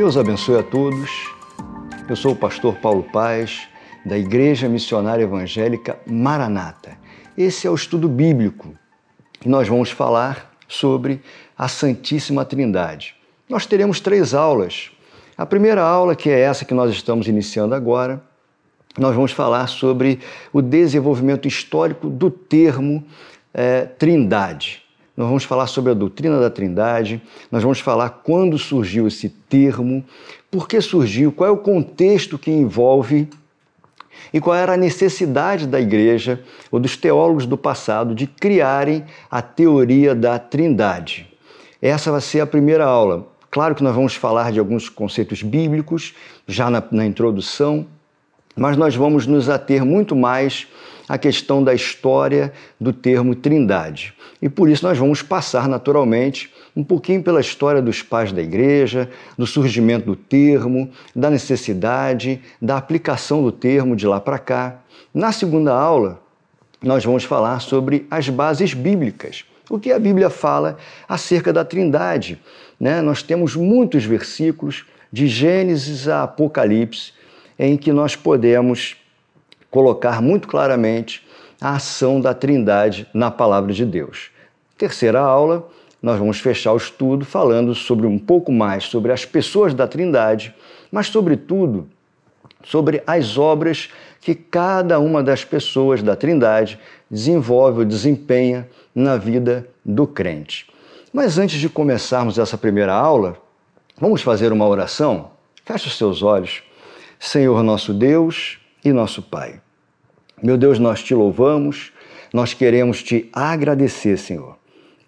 Deus abençoe a todos. Eu sou o pastor Paulo Paz, da Igreja Missionária Evangélica Maranata. Esse é o estudo bíblico e nós vamos falar sobre a Santíssima Trindade. Nós teremos três aulas. A primeira aula, que é essa que nós estamos iniciando agora, nós vamos falar sobre o desenvolvimento histórico do termo é, Trindade. Nós vamos falar sobre a doutrina da Trindade, nós vamos falar quando surgiu esse termo, por que surgiu, qual é o contexto que envolve e qual era a necessidade da igreja ou dos teólogos do passado de criarem a teoria da Trindade. Essa vai ser a primeira aula. Claro que nós vamos falar de alguns conceitos bíblicos já na, na introdução, mas nós vamos nos ater muito mais à questão da história do termo Trindade. E por isso nós vamos passar naturalmente um pouquinho pela história dos pais da igreja, do surgimento do termo, da necessidade, da aplicação do termo de lá para cá. Na segunda aula, nós vamos falar sobre as bases bíblicas. O que a Bíblia fala acerca da Trindade? Né? Nós temos muitos versículos, de Gênesis a Apocalipse, em que nós podemos colocar muito claramente a ação da Trindade na palavra de Deus. Terceira aula, nós vamos fechar o estudo falando sobre um pouco mais sobre as pessoas da Trindade, mas sobretudo sobre as obras que cada uma das pessoas da Trindade desenvolve ou desempenha na vida do crente. Mas antes de começarmos essa primeira aula, vamos fazer uma oração? Feche os seus olhos. Senhor nosso Deus e nosso Pai. Meu Deus, nós te louvamos, nós queremos te agradecer, Senhor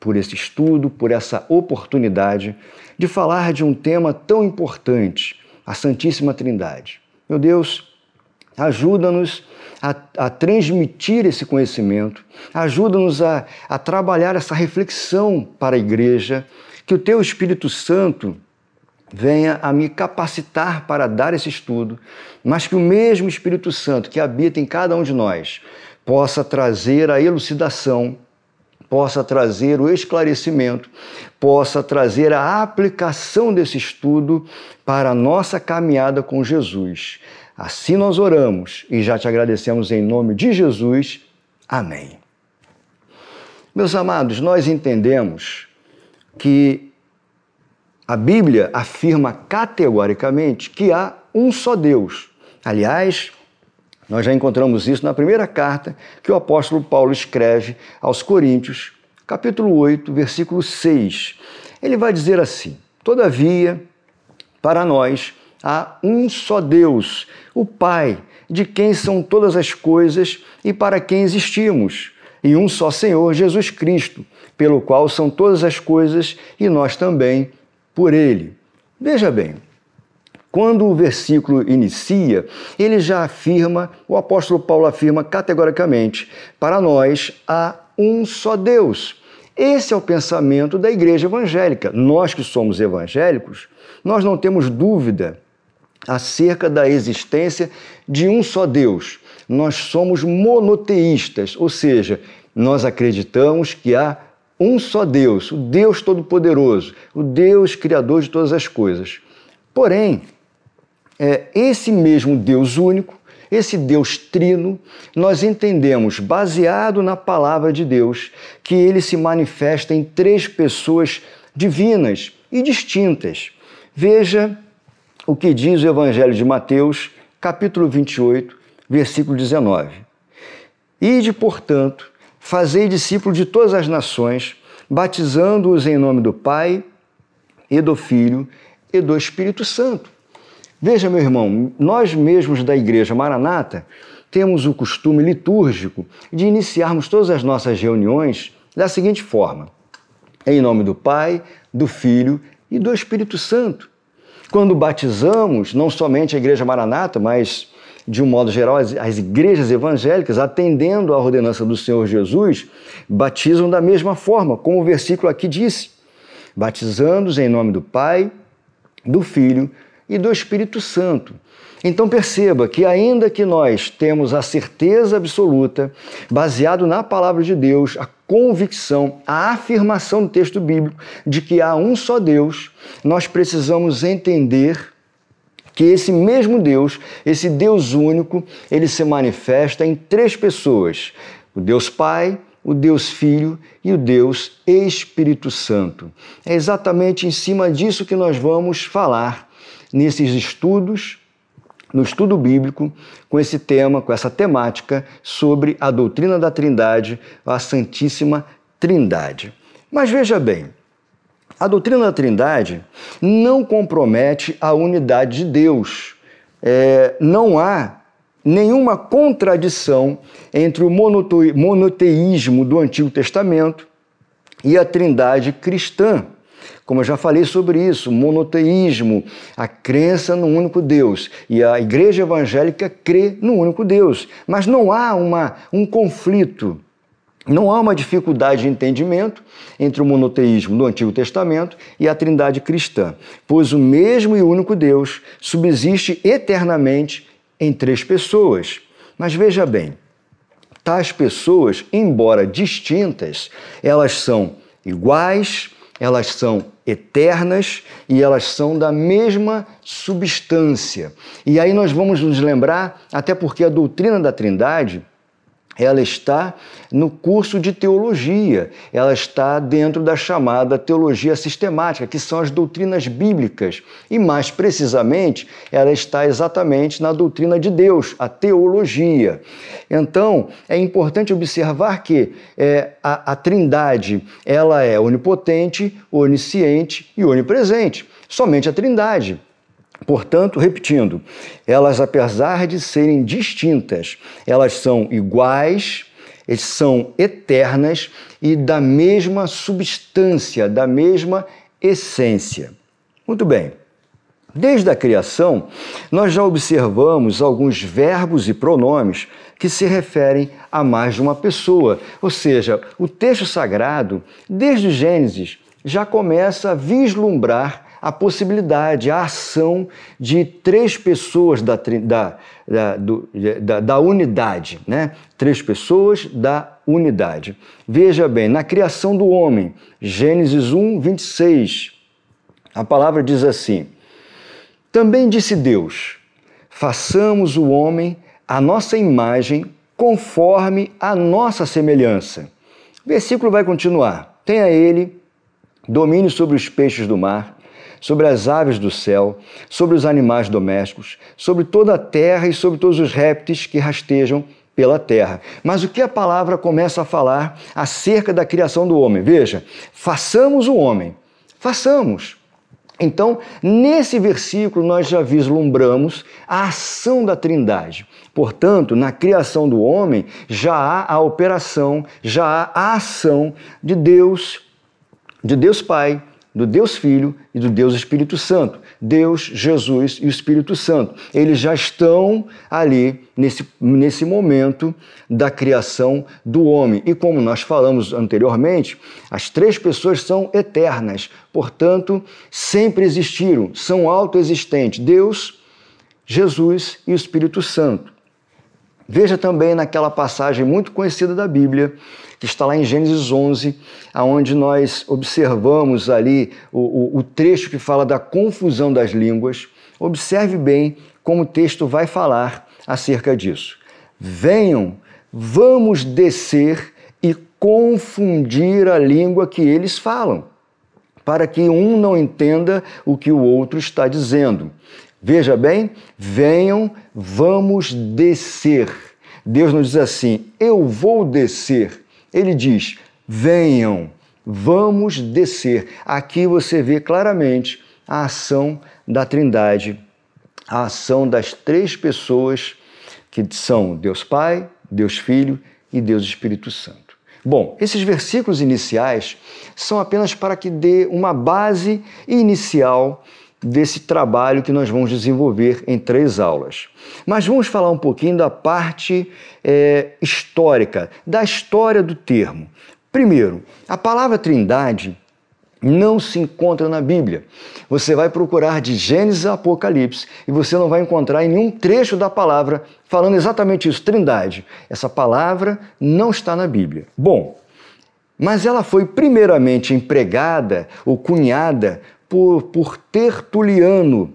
por esse estudo, por essa oportunidade de falar de um tema tão importante, a Santíssima Trindade. Meu Deus, ajuda-nos a, a, transmitir esse conhecimento, ajuda-nos a, a trabalhar essa reflexão para a igreja, que o Teu Espírito Santo venha a me capacitar para dar esse estudo, mas que o mesmo Espírito Santo que habita em cada um de nós possa trazer a elucidação possa trazer o esclarecimento, possa trazer a aplicação desse estudo para a nossa caminhada com Jesus. Assim nós oramos e já te agradecemos em nome de Jesus. Amém. Meus amados, nós entendemos que a Bíblia afirma categoricamente que há um só Deus. Aliás, nós já encontramos isso na primeira carta que o apóstolo Paulo escreve aos Coríntios, capítulo 8, versículo 6. Ele vai dizer assim: Todavia, para nós há um só Deus, o Pai, de quem são todas as coisas e para quem existimos, e um só Senhor, Jesus Cristo, pelo qual são todas as coisas e nós também por ele. Veja bem, quando o versículo inicia, ele já afirma, o apóstolo Paulo afirma categoricamente: para nós há um só Deus. Esse é o pensamento da igreja evangélica. Nós que somos evangélicos, nós não temos dúvida acerca da existência de um só Deus. Nós somos monoteístas, ou seja, nós acreditamos que há um só Deus, o Deus Todo-Poderoso, o Deus Criador de todas as coisas. Porém, é, esse mesmo Deus único, esse Deus trino, nós entendemos, baseado na palavra de Deus, que ele se manifesta em três pessoas divinas e distintas. Veja o que diz o Evangelho de Mateus, capítulo 28, versículo 19. Ide, portanto, fazei discípulos de todas as nações, batizando-os em nome do Pai e do Filho e do Espírito Santo. Veja, meu irmão, nós mesmos da Igreja Maranata temos o costume litúrgico de iniciarmos todas as nossas reuniões da seguinte forma: em nome do Pai, do Filho e do Espírito Santo. Quando batizamos, não somente a Igreja Maranata, mas de um modo geral, as, as, igrejas evangélicas, atendendo à ordenança do Senhor Jesus, batizam da mesma forma, como o versículo aqui disse: batizando-os em nome do Pai, do Filho e do Espírito Santo. Então perceba que, ainda que nós temos a certeza absoluta, baseado na palavra de Deus, a convicção, a afirmação do texto bíblico de que há um só Deus, nós precisamos entender que esse mesmo Deus, esse Deus único, ele se manifesta em três pessoas: o Deus Pai, o Deus Filho e o Deus Espírito Santo. É exatamente em cima disso que nós vamos falar nesses estudos no estudo bíblico com esse tema, com essa temática sobre a doutrina da Trindade, a Santíssima Trindade. Mas veja bem, a doutrina da Trindade não compromete a unidade de Deus. É, não há nenhuma contradição entre o monoteísmo do Antigo Testamento e a Trindade cristã. Como eu já falei sobre isso, monoteísmo, a crença no único Deus. E a igreja evangélica crê no único Deus. Mas não há uma, um conflito, não há uma dificuldade de entendimento entre o monoteísmo do Antigo Testamento e a trindade cristã, pois o mesmo e único Deus subsiste eternamente em três pessoas. Mas veja bem, tais pessoas, embora distintas, elas são iguais, elas são eternas e elas são da mesma substância. E aí nós vamos nos lembrar, até porque a doutrina da Trindade ela está no curso de teologia, ela está dentro da chamada teologia sistemática, que são as doutrinas bíblicas, e mais precisamente, ela está exatamente na doutrina de Deus, a teologia. Então, é importante observar que é, a, a Trindade ela é onipotente, onisciente e onipresente. Somente a Trindade. Portanto, repetindo, elas, apesar de serem distintas, elas são iguais, são eternas e da mesma substância, da mesma essência. Muito bem. Desde a criação, nós já observamos alguns verbos e pronomes que se referem a mais de uma pessoa. Ou seja, o texto sagrado, desde Gênesis, já começa a vislumbrar a possibilidade, a ação de três pessoas da, da, da, do, da, da unidade, né? Três pessoas da unidade. Veja bem, na criação do homem, Gênesis 1, 26, a palavra diz assim: Também disse Deus: façamos o homem a nossa imagem, conforme a nossa semelhança. O versículo vai continuar. Tenha ele domínio sobre os peixes do mar, sobre as aves do céu, sobre os animais domésticos, sobre toda a terra e sobre todos os répteis que rastejam pela terra. Mas o que a palavra começa a falar acerca da criação do homem? Veja, façamos o homem, façamos. Então, nesse versículo, nós já vislumbramos a ação da Trindade. Portanto, na criação do homem, já há a operação, já há a ação de Deus, de Deus Pai, do Deus Filho e do Deus Espírito Santo. Deus, Jesus e o Espírito Santo. Eles já estão ali nesse, nesse momento da criação do homem. E como nós falamos anteriormente, as três pessoas são eternas, portanto, sempre existiram, são autoexistentes: Deus, Jesus e o Espírito Santo. Veja também naquela passagem muito conhecida da Bíblia, que está lá em Gênesis 11, aonde nós observamos ali o, o, o trecho que fala da confusão das línguas. Observe bem como o texto vai falar acerca disso. Venham, vamos descer e confundir a língua que eles falam, para que um não entenda o que o outro está dizendo. Veja bem, venham, vamos descer. Deus nos diz assim: eu vou descer ele diz: venham, vamos descer. Aqui você vê claramente a ação da Trindade, a ação das três pessoas que são Deus Pai, Deus Filho e Deus Espírito Santo. Bom, esses versículos iniciais são apenas para que dê uma base inicial desse trabalho que nós vamos desenvolver em três aulas. Mas vamos falar um pouquinho da parte é, histórica, da história do termo. Primeiro, a palavra trindade não se encontra na Bíblia. Você vai procurar de Gênesis a Apocalipse e você não vai encontrar em nenhum trecho da palavra falando exatamente isso, Trindade. Essa palavra não está na Bíblia. Bom, mas ela foi primeiramente empregada ou cunhada por, por Tertuliano,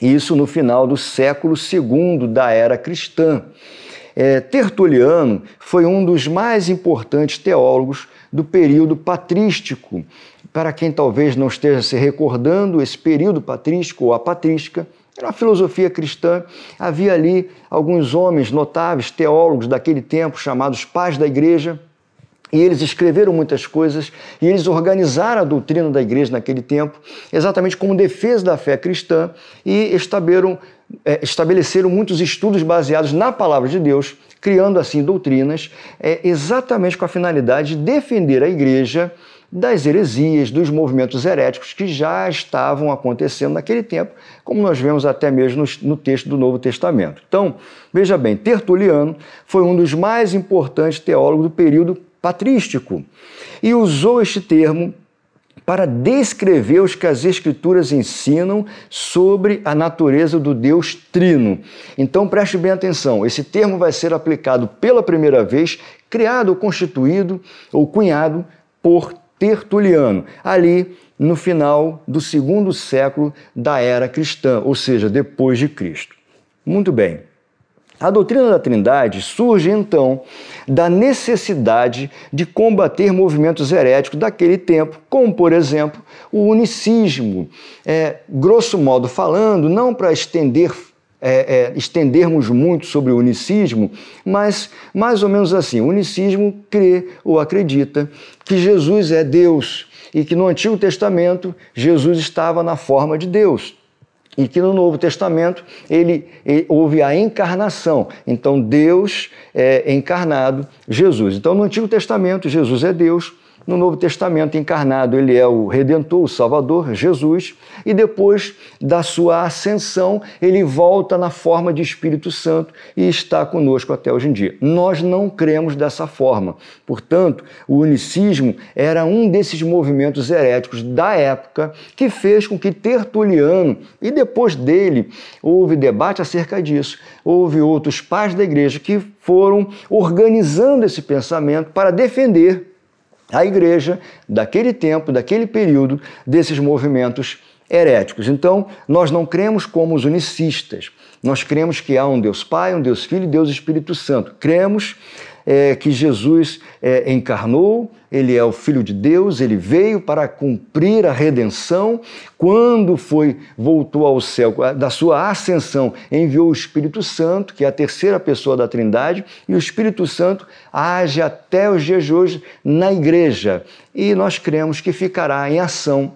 isso no final do século II da era cristã. É, Tertuliano foi um dos mais importantes teólogos do período patrístico. Para quem talvez não esteja se recordando, esse período patrístico ou a patrística era uma filosofia cristã. Havia ali alguns homens notáveis, teólogos daquele tempo, chamados pais da igreja, e eles escreveram muitas coisas e eles organizaram a doutrina da igreja naquele tempo, exatamente como defesa da fé cristã, e estabeleceram, é, estabeleceram muitos estudos baseados na palavra de Deus, criando assim doutrinas, é, exatamente com a finalidade de defender a igreja das heresias, dos movimentos heréticos que já estavam acontecendo naquele tempo, como nós vemos até mesmo no, texto do Novo Testamento. Então, veja bem, Tertuliano foi um dos mais importantes teólogos do período patrístico e usou este termo para descrever os que as Escrituras ensinam sobre a natureza do Deus Trino. Então preste bem atenção: esse termo vai ser aplicado pela primeira vez, criado ou constituído ou cunhado por Tertuliano, ali no final do segundo século da era cristã, ou seja, depois de Cristo. Muito bem. A doutrina da Trindade surge então da necessidade de combater movimentos heréticos daquele tempo, como por exemplo o unicismo. É, grosso modo falando, não para estender é, é, estendermos muito sobre o unicismo, mas mais ou menos assim: o unicismo crê ou acredita que Jesus é Deus e que no Antigo Testamento Jesus estava na forma de Deus e que no Novo Testamento ele, ele houve a encarnação. Então Deus é encarnado, Jesus. Então no Antigo Testamento Jesus é Deus, no Novo Testamento encarnado, ele é o Redentor, o Salvador, Jesus, e depois da sua ascensão, ele volta na forma de Espírito Santo e está conosco até hoje em dia. Nós não cremos dessa forma. Portanto, o unicismo era um desses movimentos heréticos da época que fez com que Tertuliano, e depois dele houve debate acerca disso, houve outros pais da igreja que foram organizando esse pensamento para defender a igreja daquele tempo, daquele período, desses movimentos heréticos. Então, nós não cremos como os unicistas. Nós cremos que há um Deus Pai, um Deus Filho e Deus Espírito Santo. Cremos é, que Jesus é, encarnou, ele é o Filho de Deus, ele veio para cumprir a redenção. Quando foi, voltou ao céu, da sua ascensão, enviou o Espírito Santo, que é a terceira pessoa da Trindade, e o Espírito Santo age até os dias de hoje na igreja. E nós cremos que ficará em ação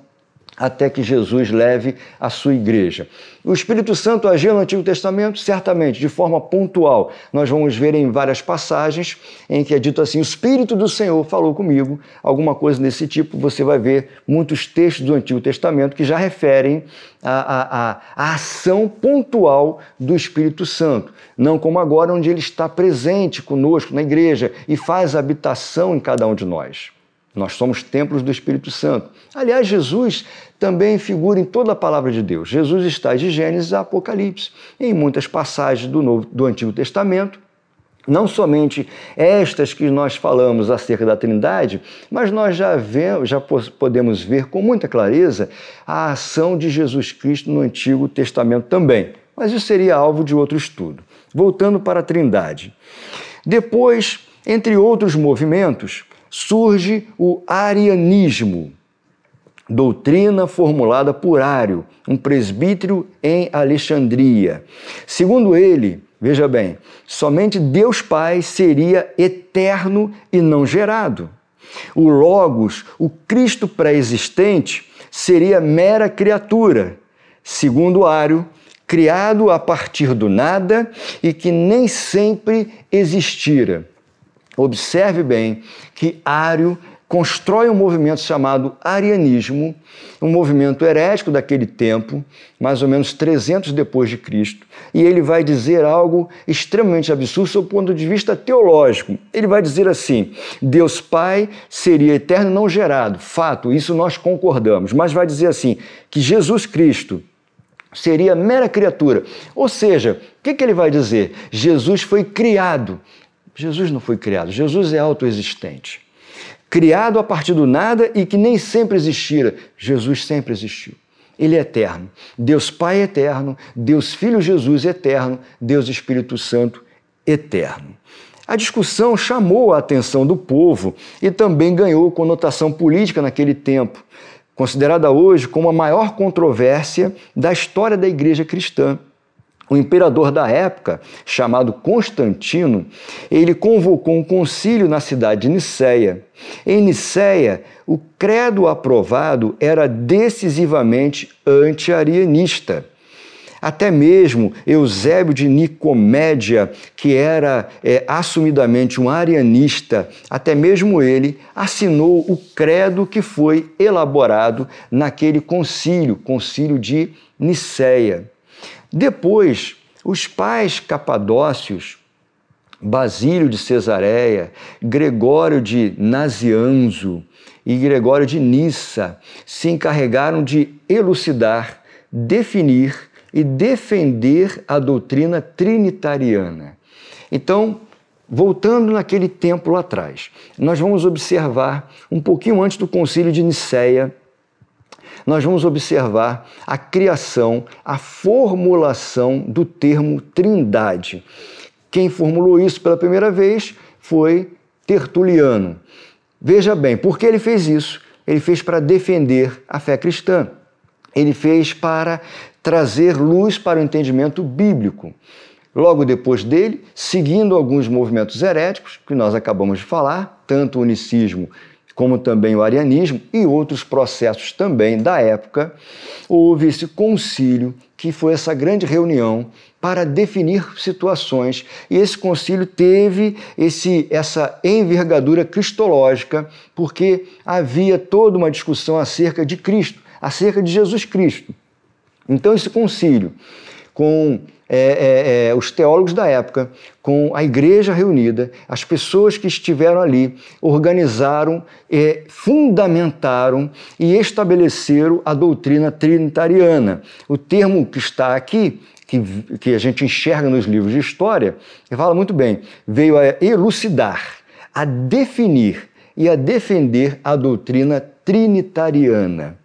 até que Jesus leve a sua igreja. O Espírito Santo agiu no Antigo Testamento? Certamente, de forma pontual. Nós vamos ver em várias passagens em que é dito assim: O Espírito do Senhor falou comigo, alguma coisa desse tipo. Você vai ver muitos textos do Antigo Testamento que já referem a, a, a ação pontual do Espírito Santo. Não como agora, onde ele está presente conosco na igreja e faz habitação em cada um de nós. Nós somos templos do Espírito Santo. Aliás, Jesus também figura em toda a palavra de Deus. Jesus está de Gênesis a Apocalipse, em muitas passagens do, Novo, do Antigo Testamento. Não somente estas que nós falamos acerca da Trindade, mas nós já, vemos, já podemos ver com muita clareza a ação de Jesus Cristo no Antigo Testamento também. Mas isso seria alvo de outro estudo. Voltando para a Trindade. Depois, entre outros movimentos, surge o arianismo, doutrina formulada por Ário, um presbítero em Alexandria. Segundo ele, veja bem, somente Deus Pai seria eterno e não gerado. O Logos, o Cristo pré-existente, seria mera criatura, segundo Ário, criado a partir do nada e que nem sempre existira. Observe bem que Ário constrói um movimento chamado arianismo, um movimento herético daquele tempo, mais ou menos 300 depois de Cristo, e ele vai dizer algo extremamente absurdo do ponto de vista teológico. Ele vai dizer assim: Deus Pai seria eterno não gerado. Fato, isso nós concordamos, mas vai dizer assim que Jesus Cristo seria mera criatura. Ou seja, o que, que ele vai dizer? Jesus foi criado. Jesus não foi criado, Jesus é autoexistente criado a partir do nada e que nem sempre existira. Jesus sempre existiu. Ele é eterno. Deus Pai eterno, Deus Filho Jesus eterno, Deus Espírito Santo eterno. A discussão chamou a atenção do povo e também ganhou conotação política naquele tempo, considerada hoje como a maior controvérsia da história da igreja cristã. O imperador da época, chamado Constantino, ele convocou um concílio na cidade de Niceia. Em Niceia, o credo aprovado era decisivamente anti-arianista. Até mesmo Eusébio de Nicomédia, que era é, assumidamente um arianista, até mesmo ele assinou o credo que foi elaborado naquele concílio, concílio de Niceia. Depois, os pais capadócios, Basílio de Cesareia, Gregório de Nazianzo e Gregório de Nissa se encarregaram de elucidar, definir e defender a doutrina trinitariana. Então, voltando naquele tempo lá atrás, nós vamos observar um pouquinho antes do concílio de Nicéia, nós vamos observar a criação, a formulação do termo trindade. Quem formulou isso pela primeira vez foi Tertuliano. Veja bem, por que ele fez isso? Ele fez para defender a fé cristã. Ele fez para trazer luz para o entendimento bíblico. Logo depois dele, seguindo alguns movimentos heréticos, que nós acabamos de falar, tanto o unicismo como também o arianismo e outros processos também da época, houve esse concílio, que foi essa grande reunião para definir situações. E esse concílio teve esse, essa envergadura cristológica, porque havia toda uma discussão acerca de Cristo, acerca de Jesus Cristo. Então, esse concílio, com é, é, é, os teólogos da época, com a igreja reunida, as pessoas que estiveram ali, organizaram, é, fundamentaram e estabeleceram a doutrina trinitariana. O termo que está aqui, que, que a gente enxerga nos livros de história, fala muito bem, veio a elucidar, a definir e a defender a doutrina trinitariana.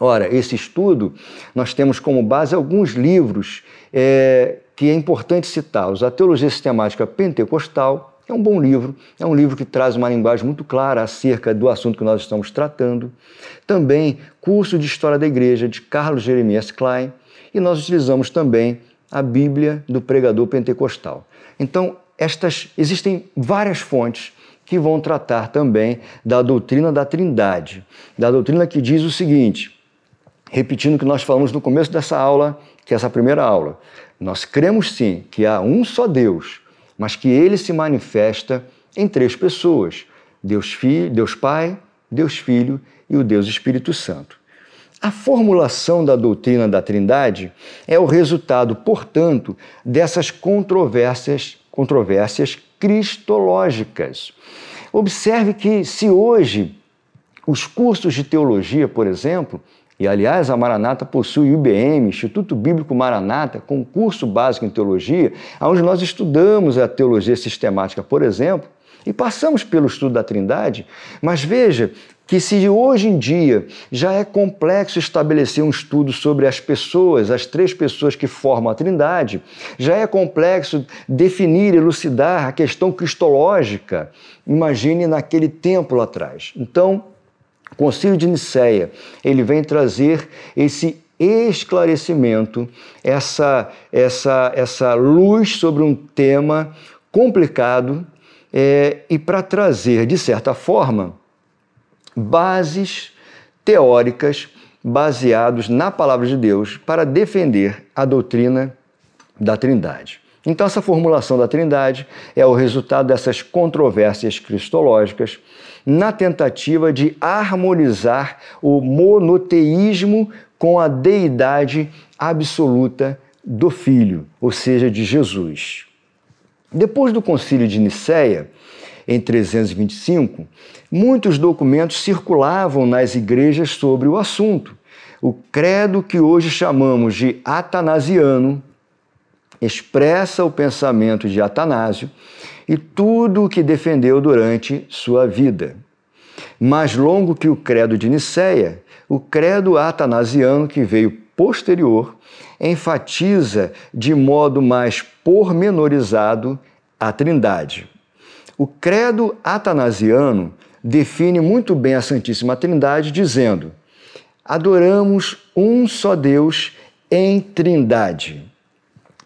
Ora, esse estudo, nós temos como base alguns livros é, que é importante citá-los. A Teologia Sistemática Pentecostal é um bom livro, é um livro que traz uma linguagem muito clara acerca do assunto que nós estamos tratando. Também, Curso de História da Igreja, de Carlos Jeremias Klein. E nós utilizamos também a Bíblia do Pregador Pentecostal. Então, estas existem várias fontes que vão tratar também da doutrina da Trindade, da doutrina que diz o seguinte: repetindo o que nós falamos no começo dessa aula, que é essa primeira aula. Nós cremos sim que há um só Deus, mas que ele se manifesta em três pessoas: Deus, Filho, Deus Pai, Deus Filho e o Deus Espírito Santo. A formulação da doutrina da Trindade é o resultado, portanto, dessas controvérsias, controvérsias cristológicas. Observe que se hoje os cursos de teologia, por exemplo, e, aliás, a Maranata possui IBM, Instituto Bíblico Maranata, com curso básico em teologia, onde nós estudamos a teologia sistemática, por exemplo, e passamos pelo estudo da Trindade, mas veja que se hoje em dia já é complexo estabelecer um estudo sobre as pessoas, as três pessoas que formam a Trindade, já é complexo definir, elucidar a questão cristológica, imagine naquele tempo lá atrás. Então, o Concílio de Nicéia, ele vem trazer esse esclarecimento, essa, essa, essa luz sobre um tema complicado é, e para trazer, de certa forma, bases teóricas baseados na palavra de Deus para defender a doutrina da Trindade. Então, essa formulação da Trindade é o resultado dessas controvérsias cristológicas na tentativa de harmonizar o monoteísmo com a deidade absoluta do Filho, ou seja, de Jesus. Depois do Concílio de Nicéia, em 325, muitos documentos circulavam nas igrejas sobre o assunto. O credo que hoje chamamos de atanasiano expressa o pensamento de Atanásio e tudo o que defendeu durante sua vida. Mais longo que o credo de Nicéia, o credo atanasiano, que veio posterior, enfatiza de modo mais pormenorizado a Trindade. O credo atanasiano define muito bem a Santíssima Trindade, dizendo: adoramos um só Deus em Trindade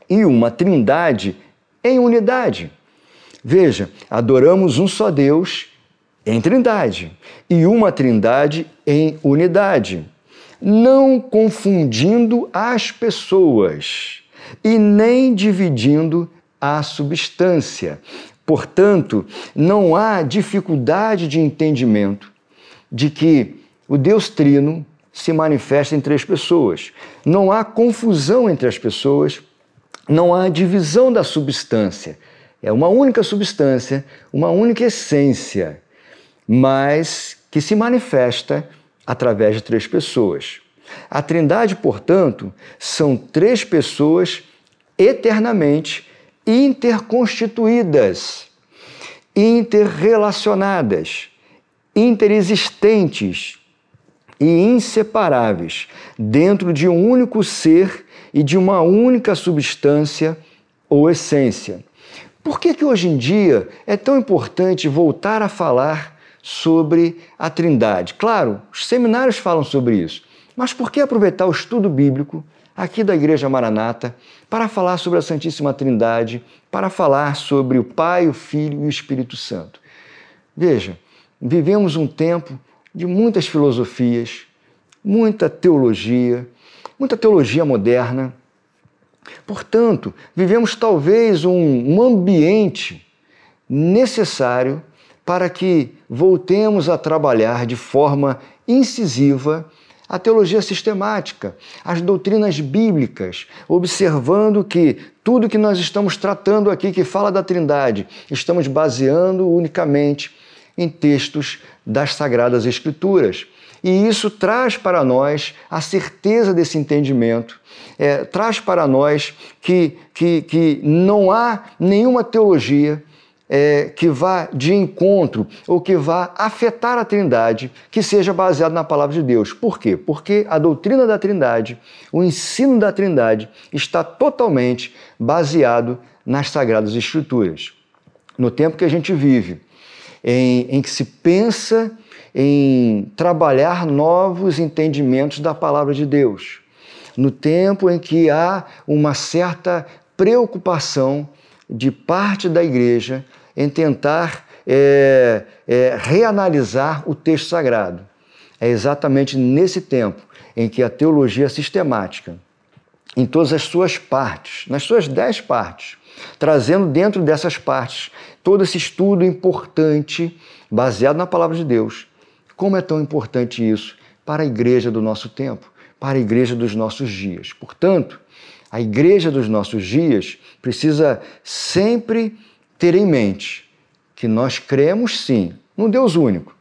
e uma Trindade em unidade. Veja, adoramos um só Deus em Trindade e uma Trindade em unidade, não confundindo as pessoas e nem dividindo a substância. Portanto, não há dificuldade de entendimento de que o Deus Trino se manifesta em três pessoas. Não há confusão entre as pessoas, não há divisão da substância. É uma única substância, uma única essência, mas que se manifesta através de três pessoas. A Trindade, portanto, são três pessoas eternamente interconstituídas, interrelacionadas, interexistentes e inseparáveis dentro de um único ser e de uma única substância ou essência. Por que, que hoje em dia é tão importante voltar a falar sobre a Trindade? Claro, os seminários falam sobre isso, mas por que aproveitar o estudo bíblico aqui da Igreja Maranata para falar sobre a Santíssima Trindade, para falar sobre o Pai, o Filho e o Espírito Santo? Veja, vivemos um tempo de muitas filosofias, muita teologia, muita teologia moderna. Portanto, vivemos talvez um, um ambiente necessário para que voltemos a trabalhar de forma incisiva a teologia sistemática, as doutrinas bíblicas, observando que tudo que nós estamos tratando aqui, que fala da Trindade, estamos baseando unicamente em textos das Sagradas Escrituras. E isso traz para nós a certeza desse entendimento, é, traz para nós que, que, que não há nenhuma teologia é, que vá de encontro ou que vá afetar a Trindade que seja baseada na palavra de Deus. Por quê? Porque a doutrina da Trindade, o ensino da Trindade, está totalmente baseado nas Sagradas Escrituras. No tempo que a gente vive, em, em que se pensa em trabalhar novos entendimentos da palavra de Deus, no tempo em que há uma certa preocupação de parte da igreja em tentar é, é, reanalisar o texto sagrado. É exatamente nesse tempo em que a teologia sistemática, em todas as suas partes, nas suas dez partes, trazendo dentro dessas partes todo esse estudo importante, baseado na palavra de Deus. Como é tão importante isso para a igreja do nosso tempo, para a igreja dos nossos dias. Portanto, a igreja dos nossos dias precisa sempre ter em mente que nós cremos sim num Deus único,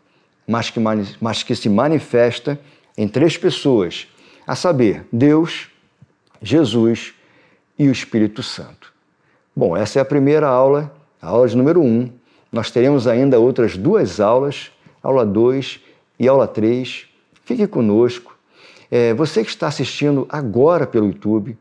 mas que, mas que se manifesta em três pessoas, a saber, Deus, Jesus e o Espírito Santo. Bom, essa é a primeira aula a aula de número 1. Um. Nós teremos ainda outras duas aulas, aula 2 e aula 3. Fique conosco. É, você que está assistindo agora pelo YouTube,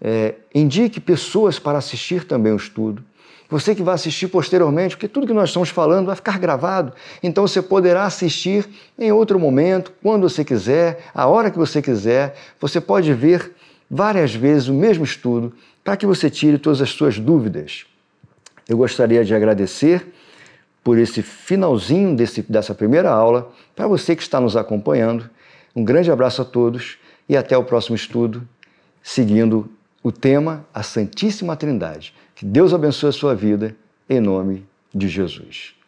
é, indique pessoas para assistir também o estudo. Você que vai assistir posteriormente, porque tudo que nós estamos falando vai ficar gravado, então você poderá assistir em outro momento, quando você quiser, a hora que você quiser. Você pode ver várias vezes o mesmo estudo para que você tire todas as suas dúvidas. Eu gostaria de agradecer por esse finalzinho desse, dessa primeira aula. Para você que está nos acompanhando, um grande abraço a todos e até o próximo estudo, seguindo o tema A Santíssima Trindade. Que Deus abençoe a sua vida, em nome de Jesus.